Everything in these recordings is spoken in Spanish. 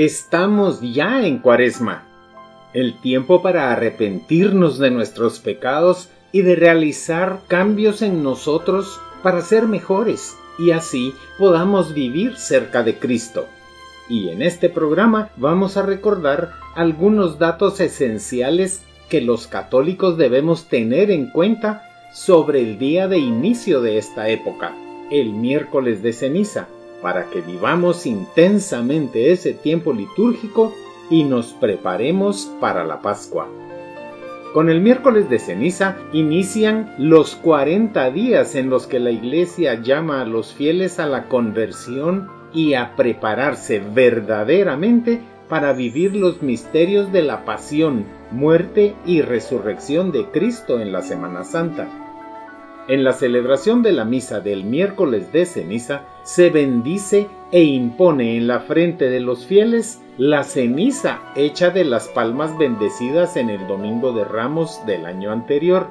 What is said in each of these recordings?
Estamos ya en cuaresma, el tiempo para arrepentirnos de nuestros pecados y de realizar cambios en nosotros para ser mejores y así podamos vivir cerca de Cristo. Y en este programa vamos a recordar algunos datos esenciales que los católicos debemos tener en cuenta sobre el día de inicio de esta época, el miércoles de ceniza, para que vivamos intensamente ese tiempo litúrgico y nos preparemos para la Pascua. Con el miércoles de ceniza inician los 40 días en los que la Iglesia llama a los fieles a la conversión y a prepararse verdaderamente para vivir los misterios de la pasión, muerte y resurrección de Cristo en la Semana Santa. En la celebración de la misa del miércoles de ceniza se bendice e impone en la frente de los fieles la ceniza hecha de las palmas bendecidas en el domingo de ramos del año anterior.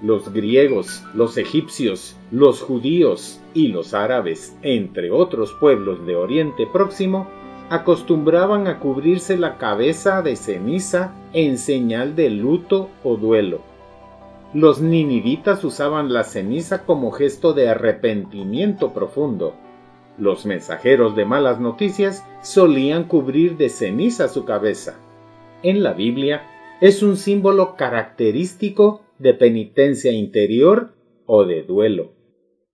Los griegos, los egipcios, los judíos y los árabes, entre otros pueblos de Oriente Próximo, acostumbraban a cubrirse la cabeza de ceniza en señal de luto o duelo. Los ninivitas usaban la ceniza como gesto de arrepentimiento profundo. Los mensajeros de malas noticias solían cubrir de ceniza su cabeza. En la Biblia es un símbolo característico de penitencia interior o de duelo.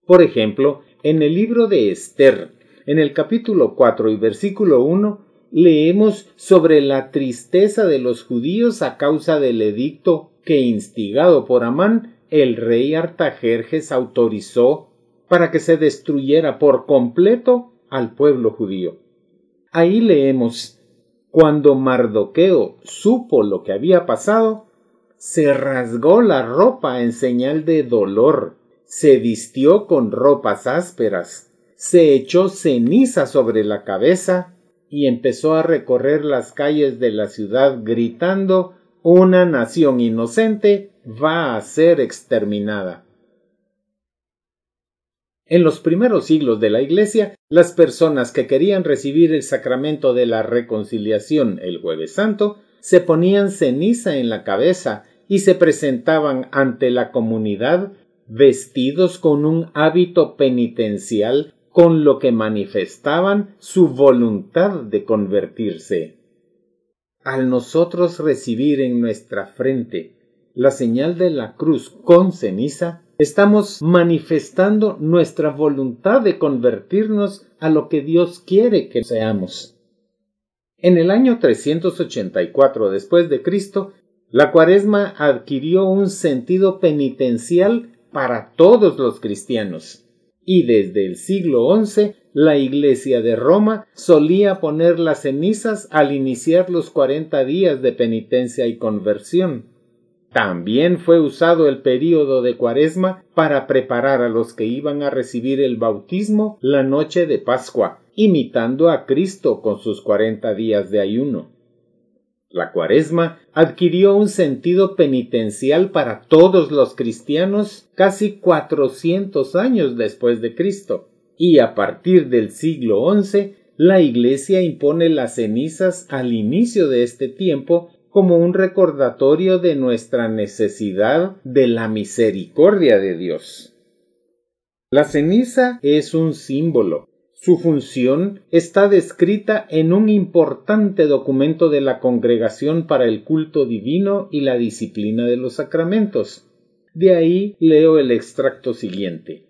Por ejemplo, en el libro de Esther, en el capítulo 4 y versículo 1, leemos sobre la tristeza de los judíos a causa del edicto que instigado por Amán, el rey Artajerjes autorizó para que se destruyera por completo al pueblo judío. Ahí leemos cuando Mardoqueo supo lo que había pasado, se rasgó la ropa en señal de dolor, se vistió con ropas ásperas, se echó ceniza sobre la cabeza y empezó a recorrer las calles de la ciudad gritando una nación inocente va a ser exterminada. En los primeros siglos de la Iglesia, las personas que querían recibir el sacramento de la reconciliación el jueves santo se ponían ceniza en la cabeza y se presentaban ante la comunidad vestidos con un hábito penitencial con lo que manifestaban su voluntad de convertirse. Al nosotros recibir en nuestra frente la señal de la cruz con ceniza, estamos manifestando nuestra voluntad de convertirnos a lo que Dios quiere que seamos. En el año 384 después de Cristo, la cuaresma adquirió un sentido penitencial para todos los cristianos, y desde el siglo XI la Iglesia de Roma solía poner las cenizas al iniciar los cuarenta días de penitencia y conversión. También fue usado el período de Cuaresma para preparar a los que iban a recibir el bautismo la noche de Pascua, imitando a Cristo con sus cuarenta días de ayuno. La Cuaresma adquirió un sentido penitencial para todos los cristianos casi cuatrocientos años después de Cristo y a partir del siglo XI la Iglesia impone las cenizas al inicio de este tiempo como un recordatorio de nuestra necesidad de la misericordia de Dios. La ceniza es un símbolo. Su función está descrita en un importante documento de la Congregación para el Culto Divino y la Disciplina de los Sacramentos. De ahí leo el extracto siguiente.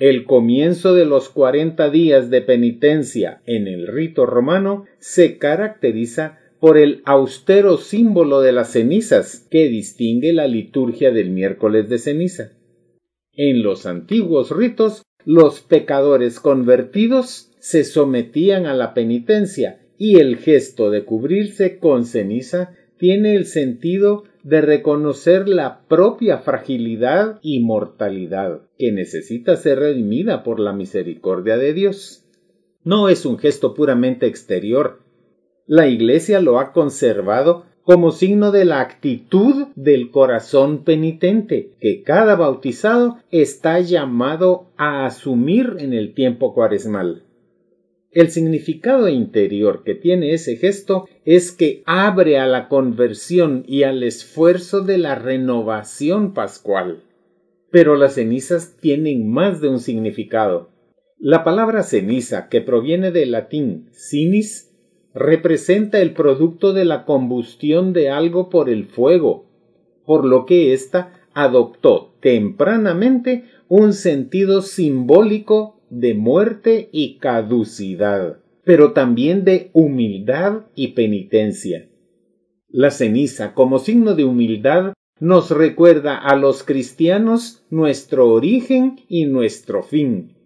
El comienzo de los cuarenta días de penitencia en el rito romano se caracteriza por el austero símbolo de las cenizas que distingue la liturgia del miércoles de ceniza. En los antiguos ritos, los pecadores convertidos se sometían a la penitencia y el gesto de cubrirse con ceniza tiene el sentido de reconocer la propia fragilidad y mortalidad que necesita ser redimida por la misericordia de Dios. No es un gesto puramente exterior. La Iglesia lo ha conservado como signo de la actitud del corazón penitente que cada bautizado está llamado a asumir en el tiempo cuaresmal. El significado interior que tiene ese gesto es que abre a la conversión y al esfuerzo de la renovación pascual. Pero las cenizas tienen más de un significado. La palabra ceniza, que proviene del latín cinis, representa el producto de la combustión de algo por el fuego, por lo que ésta adoptó tempranamente un sentido simbólico de muerte y caducidad, pero también de humildad y penitencia. La ceniza, como signo de humildad, nos recuerda a los cristianos nuestro origen y nuestro fin.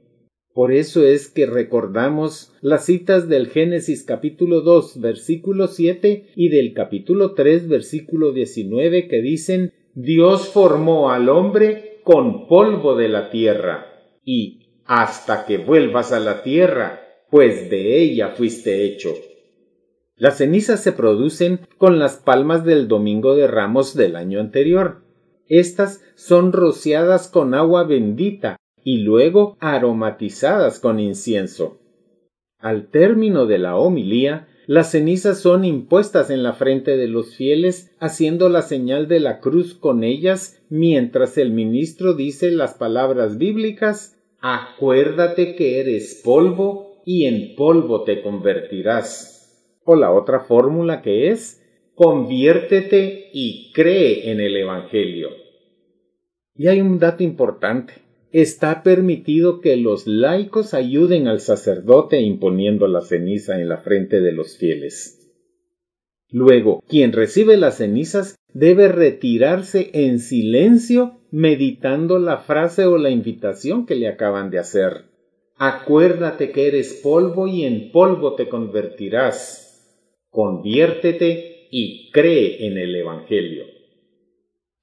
Por eso es que recordamos las citas del Génesis capítulo 2 versículo 7 y del capítulo 3 versículo 19 que dicen Dios formó al hombre con polvo de la tierra y hasta que vuelvas a la tierra, pues de ella fuiste hecho. Las cenizas se producen con las palmas del domingo de ramos del año anterior. Estas son rociadas con agua bendita y luego aromatizadas con incienso. Al término de la homilía, las cenizas son impuestas en la frente de los fieles, haciendo la señal de la cruz con ellas, mientras el ministro dice las palabras bíblicas Acuérdate que eres polvo y en polvo te convertirás. O la otra fórmula que es Conviértete y cree en el Evangelio. Y hay un dato importante está permitido que los laicos ayuden al sacerdote imponiendo la ceniza en la frente de los fieles. Luego, quien recibe las cenizas debe retirarse en silencio meditando la frase o la invitación que le acaban de hacer. Acuérdate que eres polvo y en polvo te convertirás. Conviértete y cree en el Evangelio.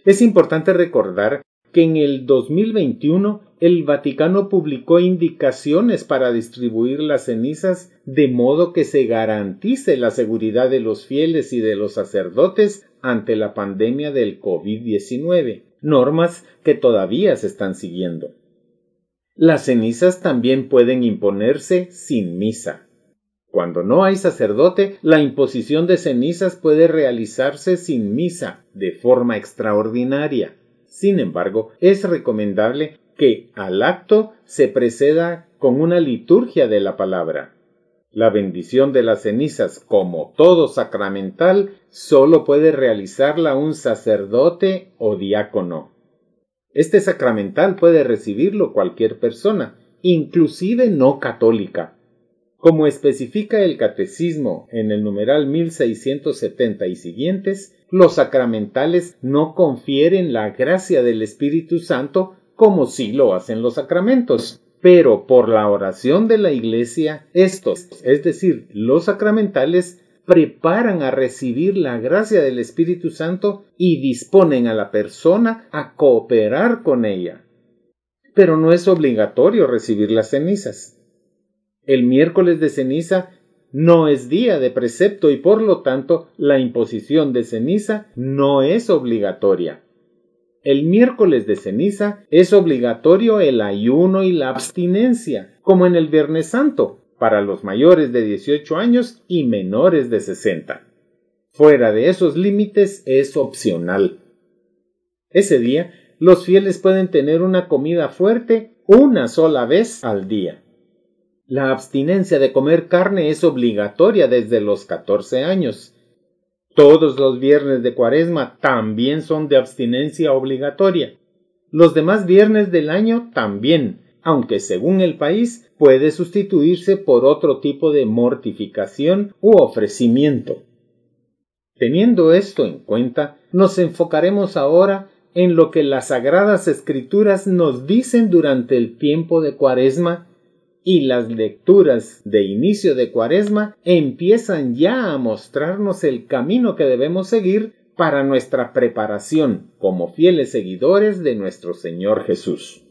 Es importante recordar que en el 2021 el Vaticano publicó indicaciones para distribuir las cenizas de modo que se garantice la seguridad de los fieles y de los sacerdotes ante la pandemia del COVID-19, normas que todavía se están siguiendo. Las cenizas también pueden imponerse sin misa. Cuando no hay sacerdote, la imposición de cenizas puede realizarse sin misa, de forma extraordinaria. Sin embargo, es recomendable que al acto se preceda con una liturgia de la palabra. La bendición de las cenizas, como todo sacramental, solo puede realizarla un sacerdote o diácono. Este sacramental puede recibirlo cualquier persona, inclusive no católica. Como especifica el Catecismo en el numeral 1670 y siguientes, los sacramentales no confieren la gracia del Espíritu Santo como sí lo hacen los sacramentos. Pero por la oración de la Iglesia, estos, es decir, los sacramentales, preparan a recibir la gracia del Espíritu Santo y disponen a la persona a cooperar con ella. Pero no es obligatorio recibir las cenizas. El miércoles de ceniza no es día de precepto y por lo tanto la imposición de ceniza no es obligatoria. El miércoles de ceniza es obligatorio el ayuno y la abstinencia, como en el Viernes Santo, para los mayores de 18 años y menores de 60. Fuera de esos límites es opcional. Ese día, los fieles pueden tener una comida fuerte una sola vez al día. La abstinencia de comer carne es obligatoria desde los 14 años. Todos los viernes de cuaresma también son de abstinencia obligatoria. Los demás viernes del año también, aunque según el país puede sustituirse por otro tipo de mortificación u ofrecimiento. Teniendo esto en cuenta, nos enfocaremos ahora en lo que las sagradas escrituras nos dicen durante el tiempo de cuaresma y las lecturas de inicio de Cuaresma empiezan ya a mostrarnos el camino que debemos seguir para nuestra preparación como fieles seguidores de nuestro Señor Jesús.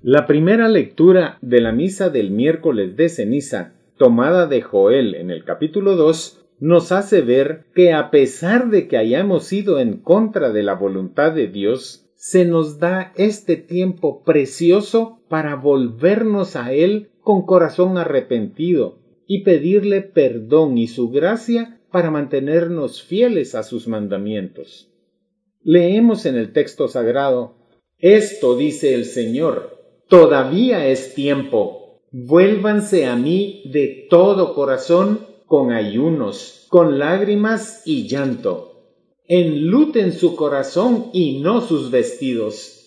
La primera lectura de la misa del miércoles de ceniza, tomada de Joel en el capítulo 2, nos hace ver que a pesar de que hayamos ido en contra de la voluntad de Dios, se nos da este tiempo precioso para volvernos a Él con corazón arrepentido, y pedirle perdón y su gracia para mantenernos fieles a sus mandamientos. Leemos en el texto sagrado, Esto dice el Señor, todavía es tiempo, vuélvanse a mí de todo corazón con ayunos, con lágrimas y llanto. Enluten su corazón y no sus vestidos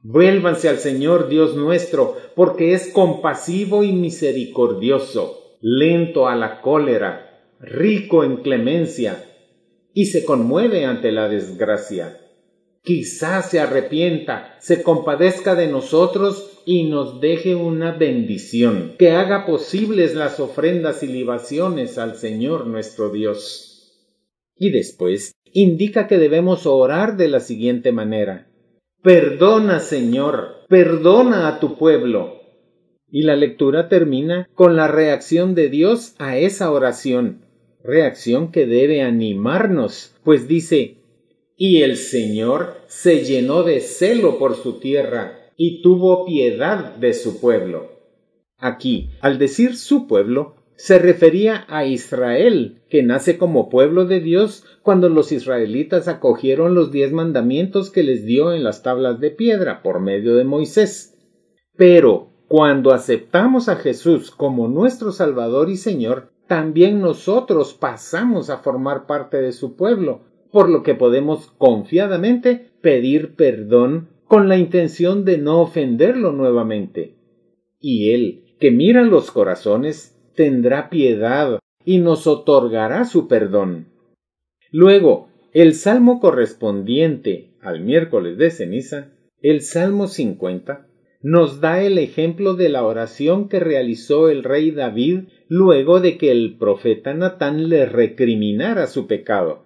Vuélvanse al Señor Dios nuestro, porque es compasivo y misericordioso, lento a la cólera, rico en clemencia, y se conmueve ante la desgracia. Quizás se arrepienta, se compadezca de nosotros y nos deje una bendición, que haga posibles las ofrendas y libaciones al Señor nuestro Dios. Y después indica que debemos orar de la siguiente manera. Perdona, Señor, perdona a tu pueblo. Y la lectura termina con la reacción de Dios a esa oración, reacción que debe animarnos, pues dice, y el Señor se llenó de celo por su tierra y tuvo piedad de su pueblo. Aquí, al decir su pueblo, se refería a Israel, que nace como pueblo de Dios cuando los israelitas acogieron los diez mandamientos que les dio en las tablas de piedra por medio de Moisés. Pero cuando aceptamos a Jesús como nuestro Salvador y Señor, también nosotros pasamos a formar parte de su pueblo, por lo que podemos confiadamente pedir perdón con la intención de no ofenderlo nuevamente. Y Él, que mira los corazones, tendrá piedad y nos otorgará su perdón. Luego, el salmo correspondiente al miércoles de ceniza, el Salmo 50, nos da el ejemplo de la oración que realizó el rey David luego de que el profeta Natán le recriminara su pecado.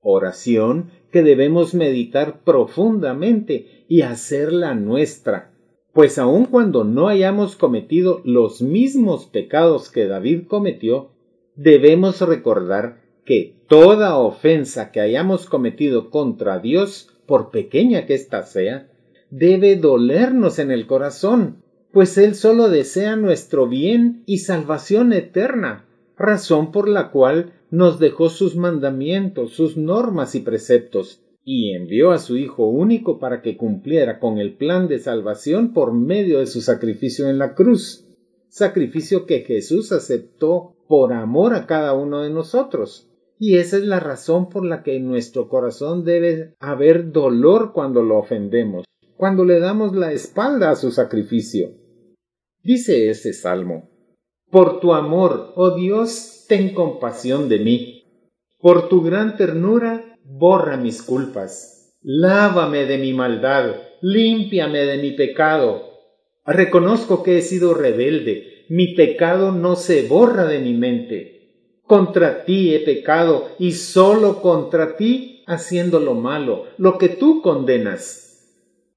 Oración que debemos meditar profundamente y hacerla nuestra, pues aun cuando no hayamos cometido los mismos pecados que David cometió, debemos recordar que toda ofensa que hayamos cometido contra Dios, por pequeña que ésta sea, debe dolernos en el corazón, pues Él solo desea nuestro bien y salvación eterna, razón por la cual nos dejó sus mandamientos, sus normas y preceptos, y envió a su Hijo único para que cumpliera con el plan de salvación por medio de su sacrificio en la cruz, sacrificio que Jesús aceptó por amor a cada uno de nosotros. Y esa es la razón por la que en nuestro corazón debe haber dolor cuando lo ofendemos, cuando le damos la espalda a su sacrificio. Dice ese salmo, Por tu amor, oh Dios, ten compasión de mí. Por tu gran ternura, borra mis culpas, lávame de mi maldad, límpiame de mi pecado. Reconozco que he sido rebelde, mi pecado no se borra de mi mente. Contra ti he pecado y solo contra ti haciendo lo malo, lo que tú condenas.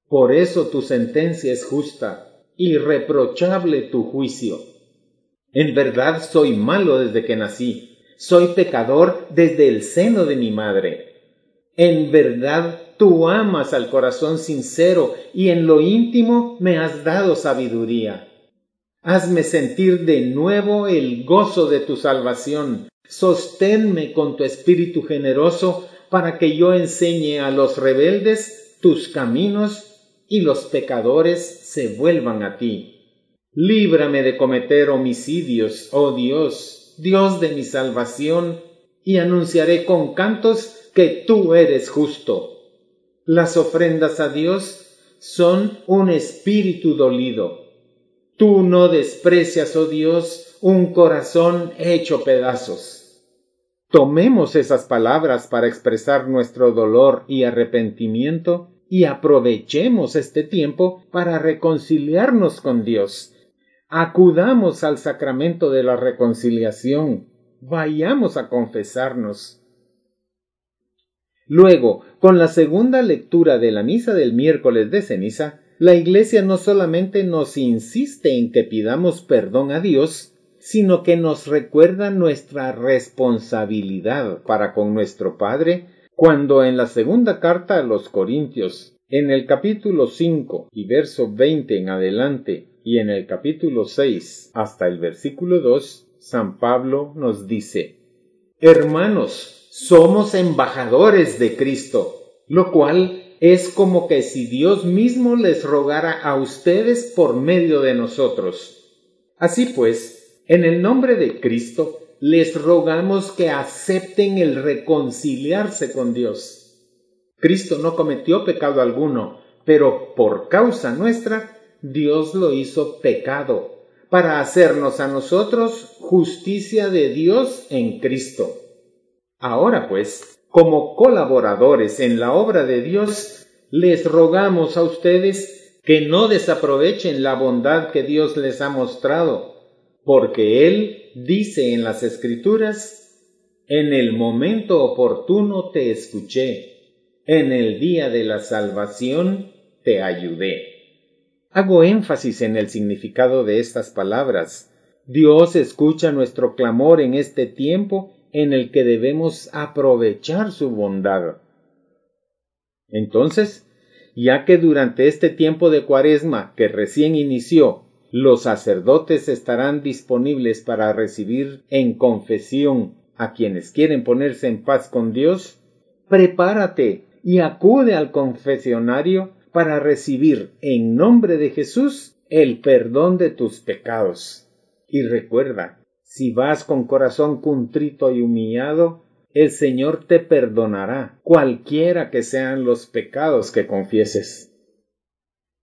Por eso tu sentencia es justa, irreprochable tu juicio. En verdad soy malo desde que nací, soy pecador desde el seno de mi madre. En verdad tú amas al corazón sincero y en lo íntimo me has dado sabiduría. Hazme sentir de nuevo el gozo de tu salvación. Sosténme con tu espíritu generoso para que yo enseñe a los rebeldes tus caminos y los pecadores se vuelvan a ti. Líbrame de cometer homicidios, oh Dios, Dios de mi salvación, y anunciaré con cantos que tú eres justo. Las ofrendas a Dios son un espíritu dolido. Tú no desprecias, oh Dios, un corazón hecho pedazos. Tomemos esas palabras para expresar nuestro dolor y arrepentimiento y aprovechemos este tiempo para reconciliarnos con Dios. Acudamos al sacramento de la reconciliación. Vayamos a confesarnos. Luego, con la segunda lectura de la misa del miércoles de ceniza, la Iglesia no solamente nos insiste en que pidamos perdón a Dios, sino que nos recuerda nuestra responsabilidad para con nuestro Padre, cuando en la segunda carta a los Corintios, en el capítulo 5 y verso 20 en adelante, y en el capítulo 6 hasta el versículo 2, San Pablo nos dice, Hermanos, somos embajadores de Cristo, lo cual es como que si Dios mismo les rogara a ustedes por medio de nosotros. Así pues, en el nombre de Cristo, les rogamos que acepten el reconciliarse con Dios. Cristo no cometió pecado alguno, pero por causa nuestra, Dios lo hizo pecado, para hacernos a nosotros justicia de Dios en Cristo. Ahora pues, como colaboradores en la obra de Dios, les rogamos a ustedes que no desaprovechen la bondad que Dios les ha mostrado, porque Él dice en las Escrituras, en el momento oportuno te escuché, en el día de la salvación te ayudé. Hago énfasis en el significado de estas palabras. Dios escucha nuestro clamor en este tiempo en el que debemos aprovechar su bondad. Entonces, ya que durante este tiempo de cuaresma que recién inició los sacerdotes estarán disponibles para recibir en confesión a quienes quieren ponerse en paz con Dios, prepárate y acude al confesionario para recibir en nombre de Jesús el perdón de tus pecados. Y recuerda, si vas con corazón contrito y humillado, el Señor te perdonará cualquiera que sean los pecados que confieses.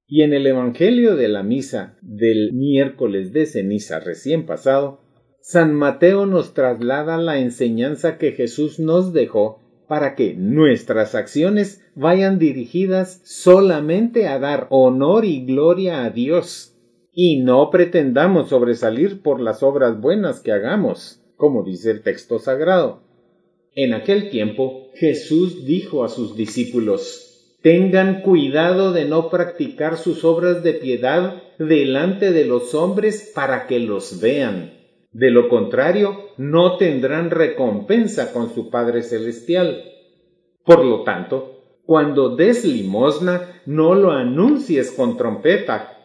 Y en el Evangelio de la Misa del miércoles de ceniza recién pasado, San Mateo nos traslada la enseñanza que Jesús nos dejó para que nuestras acciones vayan dirigidas solamente a dar honor y gloria a Dios, y no pretendamos sobresalir por las obras buenas que hagamos, como dice el texto sagrado. En aquel tiempo Jesús dijo a sus discípulos, Tengan cuidado de no practicar sus obras de piedad delante de los hombres para que los vean. De lo contrario, no tendrán recompensa con su Padre Celestial. Por lo tanto, cuando des limosna, no lo anuncies con trompeta,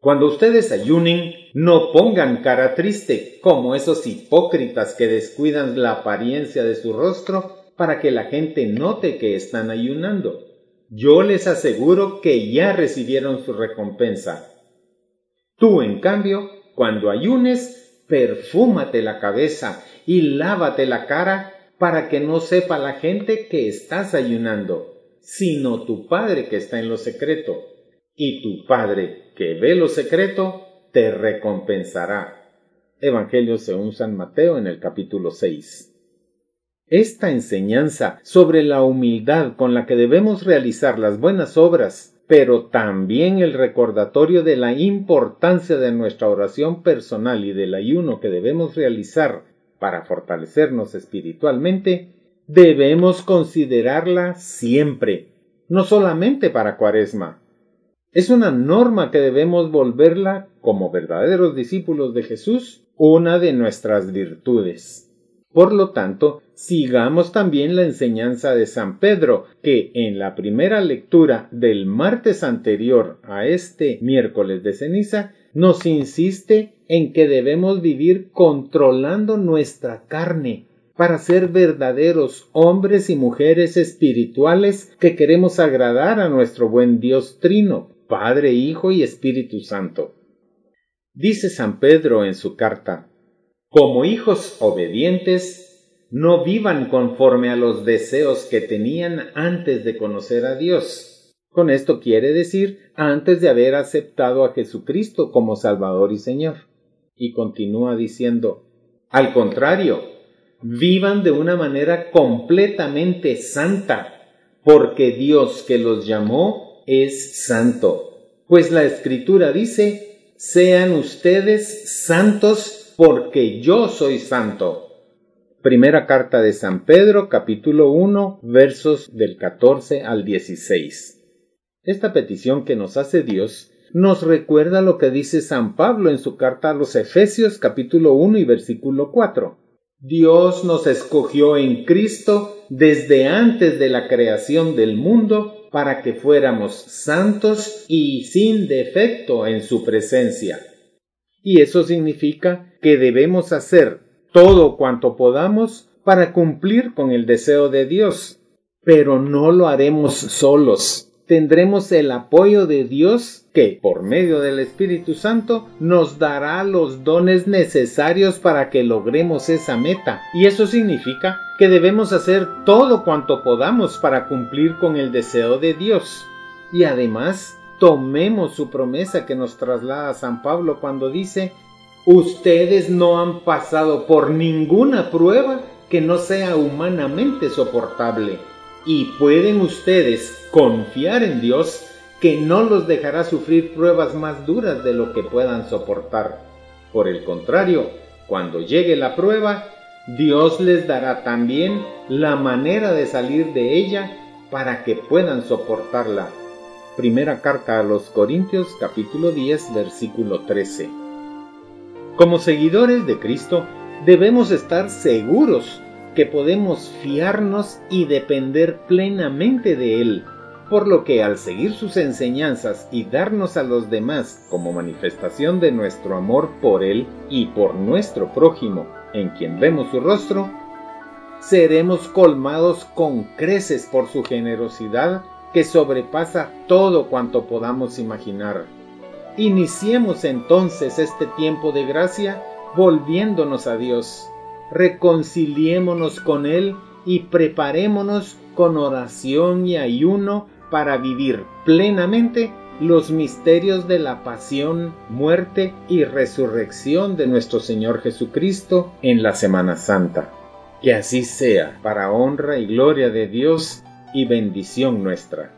Cuando ustedes ayunen, no pongan cara triste como esos hipócritas que descuidan la apariencia de su rostro para que la gente note que están ayunando. Yo les aseguro que ya recibieron su recompensa. Tú, en cambio, cuando ayunes, perfúmate la cabeza y lávate la cara para que no sepa la gente que estás ayunando, sino tu Padre que está en lo secreto. Y tu Padre que ve lo secreto, te recompensará. Evangelio según San Mateo en el capítulo 6. Esta enseñanza sobre la humildad con la que debemos realizar las buenas obras, pero también el recordatorio de la importancia de nuestra oración personal y del ayuno que debemos realizar para fortalecernos espiritualmente, debemos considerarla siempre, no solamente para Cuaresma. Es una norma que debemos volverla, como verdaderos discípulos de Jesús, una de nuestras virtudes. Por lo tanto, sigamos también la enseñanza de San Pedro, que en la primera lectura del martes anterior a este miércoles de ceniza, nos insiste en que debemos vivir controlando nuestra carne para ser verdaderos hombres y mujeres espirituales que queremos agradar a nuestro buen Dios Trino, Padre, Hijo y Espíritu Santo. Dice San Pedro en su carta, como hijos obedientes, no vivan conforme a los deseos que tenían antes de conocer a Dios. Con esto quiere decir antes de haber aceptado a Jesucristo como Salvador y Señor. Y continúa diciendo, al contrario, vivan de una manera completamente santa, porque Dios que los llamó es santo. Pues la escritura dice, sean ustedes santos porque yo soy santo. Primera carta de San Pedro, capítulo 1, versos del 14 al 16. Esta petición que nos hace Dios nos recuerda lo que dice San Pablo en su carta a los Efesios, capítulo 1 y versículo 4. Dios nos escogió en Cristo desde antes de la creación del mundo para que fuéramos santos y sin defecto en su presencia. Y eso significa que debemos hacer todo cuanto podamos para cumplir con el deseo de Dios. Pero no lo haremos solos. Tendremos el apoyo de Dios que, por medio del Espíritu Santo, nos dará los dones necesarios para que logremos esa meta. Y eso significa que debemos hacer todo cuanto podamos para cumplir con el deseo de Dios. Y además, tomemos su promesa que nos traslada San Pablo cuando dice Ustedes no han pasado por ninguna prueba que no sea humanamente soportable y pueden ustedes confiar en Dios que no los dejará sufrir pruebas más duras de lo que puedan soportar. Por el contrario, cuando llegue la prueba, Dios les dará también la manera de salir de ella para que puedan soportarla. Primera carta a los Corintios capítulo 10 versículo 13. Como seguidores de Cristo, debemos estar seguros que podemos fiarnos y depender plenamente de Él, por lo que al seguir sus enseñanzas y darnos a los demás como manifestación de nuestro amor por Él y por nuestro prójimo, en quien vemos su rostro, seremos colmados con creces por su generosidad que sobrepasa todo cuanto podamos imaginar. Iniciemos entonces este tiempo de gracia volviéndonos a Dios. Reconciliémonos con Él y preparémonos con oración y ayuno para vivir plenamente los misterios de la pasión, muerte y resurrección de nuestro Señor Jesucristo en la Semana Santa. Que así sea, para honra y gloria de Dios y bendición nuestra.